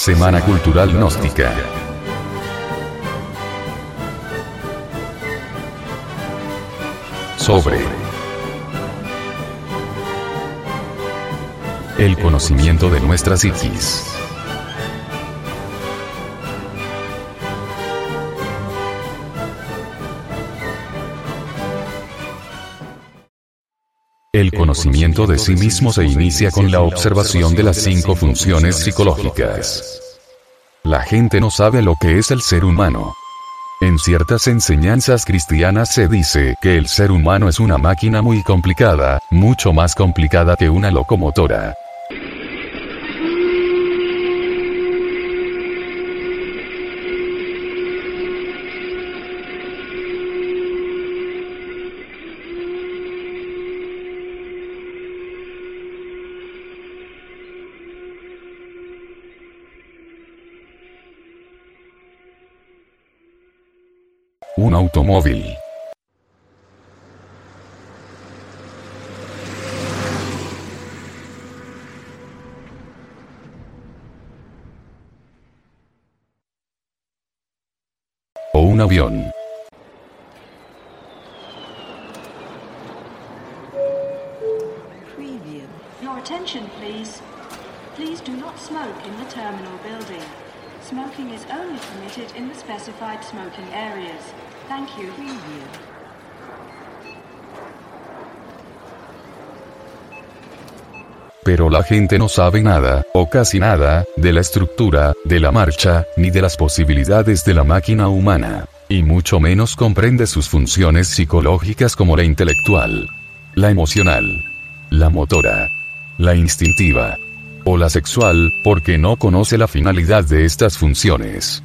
Semana Cultural Gnóstica. Sobre el conocimiento de nuestra psiquis. El conocimiento de sí mismo se inicia con la observación de las cinco funciones psicológicas. La gente no sabe lo que es el ser humano. En ciertas enseñanzas cristianas se dice que el ser humano es una máquina muy complicada, mucho más complicada que una locomotora. Un automóvil. O un avión. Preview. Your attention, please. Please do not smoke in the terminal building. Smoking is only permitted in the specified smoking areas. Thank you. Preview. Pero la gente no sabe nada, o casi nada, de la estructura, de la marcha, ni de las posibilidades de la máquina humana. Y mucho menos comprende sus funciones psicológicas como la intelectual, la emocional, la motora, la instintiva, o la sexual, porque no conoce la finalidad de estas funciones.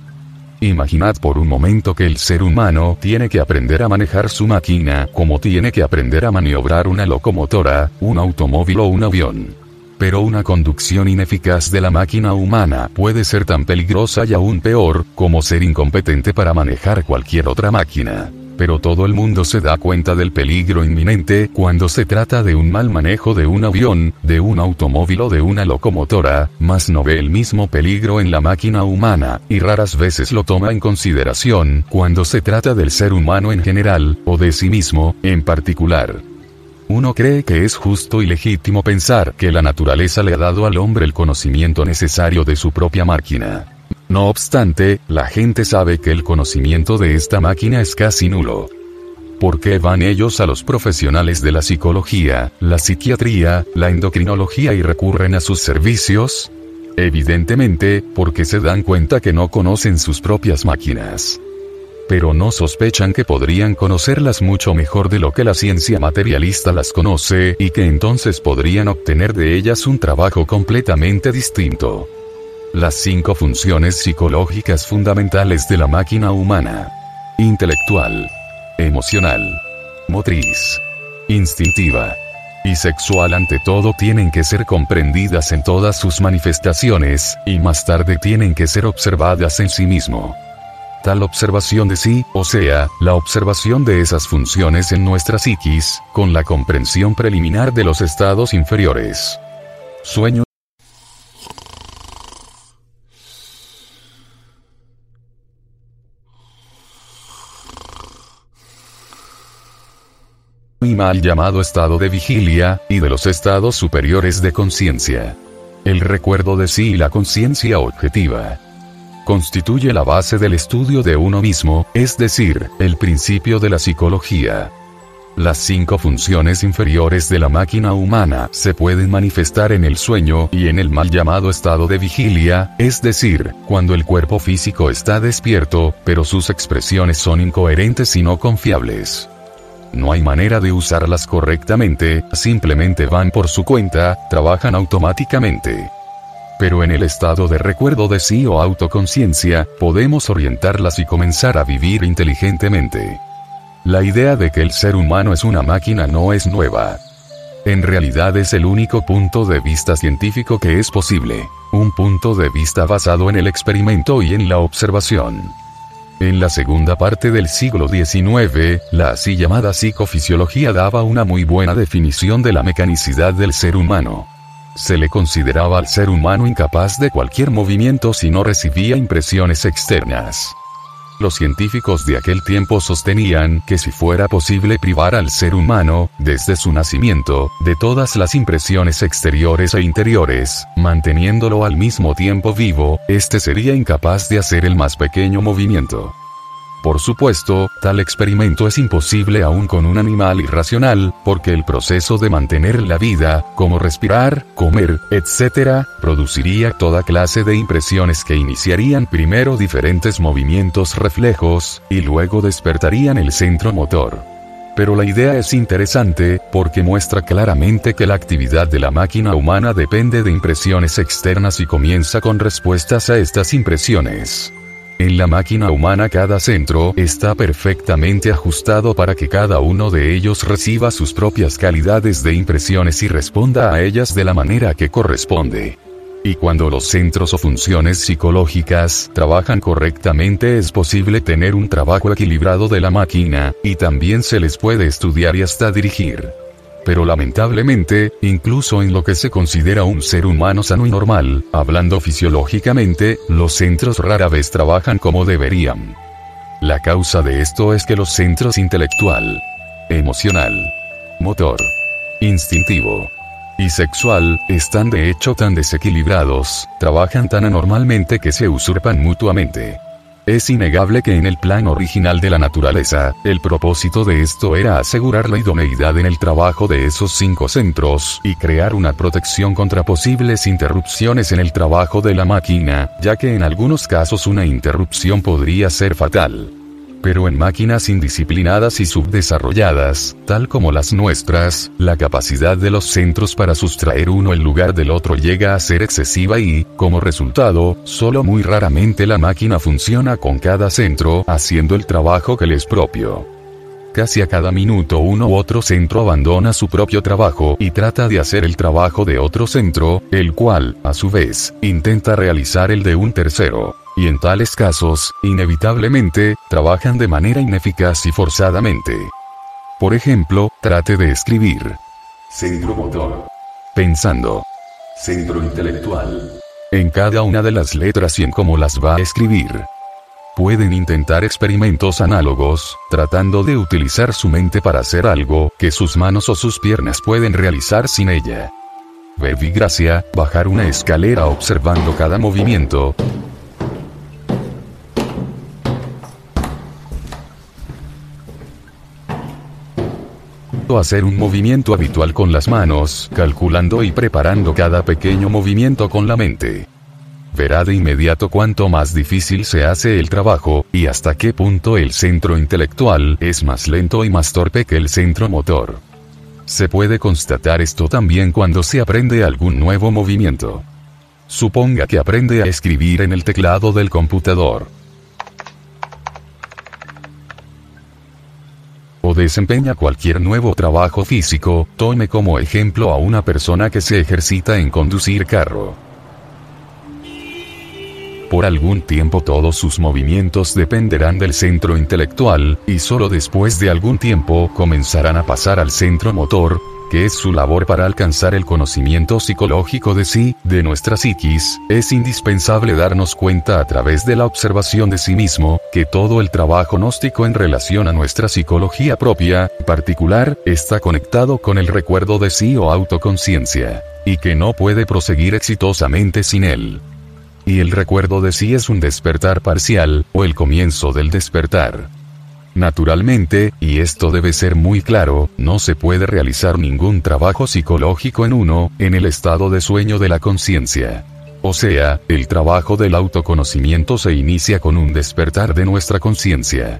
Imaginad por un momento que el ser humano tiene que aprender a manejar su máquina como tiene que aprender a maniobrar una locomotora, un automóvil o un avión. Pero una conducción ineficaz de la máquina humana puede ser tan peligrosa y aún peor, como ser incompetente para manejar cualquier otra máquina. Pero todo el mundo se da cuenta del peligro inminente cuando se trata de un mal manejo de un avión, de un automóvil o de una locomotora, mas no ve el mismo peligro en la máquina humana, y raras veces lo toma en consideración cuando se trata del ser humano en general, o de sí mismo, en particular. Uno cree que es justo y legítimo pensar que la naturaleza le ha dado al hombre el conocimiento necesario de su propia máquina. No obstante, la gente sabe que el conocimiento de esta máquina es casi nulo. ¿Por qué van ellos a los profesionales de la psicología, la psiquiatría, la endocrinología y recurren a sus servicios? Evidentemente, porque se dan cuenta que no conocen sus propias máquinas pero no sospechan que podrían conocerlas mucho mejor de lo que la ciencia materialista las conoce, y que entonces podrían obtener de ellas un trabajo completamente distinto. Las cinco funciones psicológicas fundamentales de la máquina humana. Intelectual. Emocional. Motriz. Instintiva. Y sexual ante todo tienen que ser comprendidas en todas sus manifestaciones, y más tarde tienen que ser observadas en sí mismo tal observación de sí, o sea, la observación de esas funciones en nuestra psiquis, con la comprensión preliminar de los estados inferiores. Sueño. Mal llamado estado de vigilia, y de los estados superiores de conciencia. El recuerdo de sí y la conciencia objetiva constituye la base del estudio de uno mismo, es decir, el principio de la psicología. Las cinco funciones inferiores de la máquina humana se pueden manifestar en el sueño y en el mal llamado estado de vigilia, es decir, cuando el cuerpo físico está despierto, pero sus expresiones son incoherentes y no confiables. No hay manera de usarlas correctamente, simplemente van por su cuenta, trabajan automáticamente pero en el estado de recuerdo de sí o autoconciencia, podemos orientarlas y comenzar a vivir inteligentemente. La idea de que el ser humano es una máquina no es nueva. En realidad es el único punto de vista científico que es posible, un punto de vista basado en el experimento y en la observación. En la segunda parte del siglo XIX, la así llamada psicofisiología daba una muy buena definición de la mecanicidad del ser humano. se le consideraba al ser humano incapaz de cualquier movimiento si no recibía impresiones externas. Los científicos de aquel tiempo sostenían que si fuera posible privar al ser humano, desde su nacimiento, de todas las impresiones exteriores e interiores, manteniéndolo al mismo tiempo vivo, éste sería incapaz de hacer el más pequeño movimiento. Por supuesto, tal experimento es imposible aún con un animal irracional, porque el proceso de mantener la vida, como respirar, comer, etc., produciría toda clase de impresiones que iniciarían primero diferentes movimientos reflejos, y luego despertarían el centro motor. Pero la idea es interesante, porque muestra claramente que la actividad de la máquina humana depende de impresiones externas y comienza con respuestas a estas impresiones. En la máquina humana cada centro está perfectamente ajustado para que cada uno de ellos reciba sus propias calidades de impresiones y responda a ellas de la manera que corresponde. Y cuando los centros o funciones psicológicas trabajan correctamente es posible tener un trabajo equilibrado de la máquina, y también se les puede estudiar y hasta dirigir. Pero lamentablemente, incluso en lo que se considera un ser humano sano y normal, hablando fisiológicamente, los centros rara vez trabajan como deberían. La causa de esto es que los centros intelectual, emocional, motor, instintivo y sexual, están de hecho tan desequilibrados, trabajan tan anormalmente que se usurpan mutuamente. Es innegable que en el plan original de la naturaleza, el propósito de esto era asegurar la idoneidad en el trabajo de esos cinco centros y crear una protección contra posibles interrupciones en el trabajo de la máquina, ya que en algunos casos una interrupción podría ser fatal pero en máquinas indisciplinadas y subdesarrolladas, tal como las nuestras, la capacidad de los centros para sustraer uno el lugar del otro llega a ser excesiva y, como resultado, solo muy raramente la máquina funciona con cada centro haciendo el trabajo que le es propio. Casi a cada minuto uno u otro centro abandona su propio trabajo y trata de hacer el trabajo de otro centro, el cual, a su vez, intenta realizar el de un tercero y en tales casos, inevitablemente, trabajan de manera ineficaz y forzadamente. Por ejemplo, trate de escribir. Centro motor. Pensando. Centro intelectual. En cada una de las letras y en cómo las va a escribir. Pueden intentar experimentos análogos, tratando de utilizar su mente para hacer algo que sus manos o sus piernas pueden realizar sin ella. Gracia, bajar una escalera observando cada movimiento, hacer un movimiento habitual con las manos, calculando y preparando cada pequeño movimiento con la mente. Verá de inmediato cuánto más difícil se hace el trabajo, y hasta qué punto el centro intelectual es más lento y más torpe que el centro motor. Se puede constatar esto también cuando se aprende algún nuevo movimiento. Suponga que aprende a escribir en el teclado del computador. Desempeña cualquier nuevo trabajo físico, tome como ejemplo a una persona que se ejercita en conducir carro. Por algún tiempo todos sus movimientos dependerán del centro intelectual, y solo después de algún tiempo comenzarán a pasar al centro motor, que es su labor para alcanzar el conocimiento psicológico de sí, de nuestra psiquis, es indispensable darnos cuenta a través de la observación de sí mismo, que todo el trabajo gnóstico en relación a nuestra psicología propia, particular, está conectado con el recuerdo de sí o autoconciencia, y que no puede proseguir exitosamente sin él. Y el recuerdo de sí es un despertar parcial, o el comienzo del despertar. Naturalmente, y esto debe ser muy claro, no se puede realizar ningún trabajo psicológico en uno, en el estado de sueño de la conciencia. O sea, el trabajo del autoconocimiento se inicia con un despertar de nuestra conciencia.